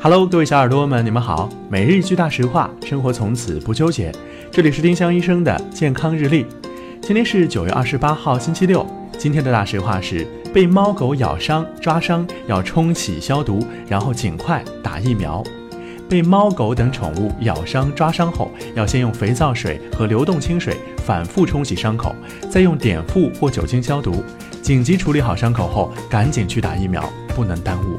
Hello，各位小耳朵们，你们好。每日一句大实话，生活从此不纠结。这里是丁香医生的健康日历。今天是九月二十八号，星期六。今天的大实话是：被猫狗咬伤、抓伤要冲洗消毒，然后尽快打疫苗。被猫狗等宠物咬伤、抓伤后，要先用肥皂水和流动清水反复冲洗伤口，再用碘伏或酒精消毒。紧急处理好伤口后，赶紧去打疫苗，不能耽误。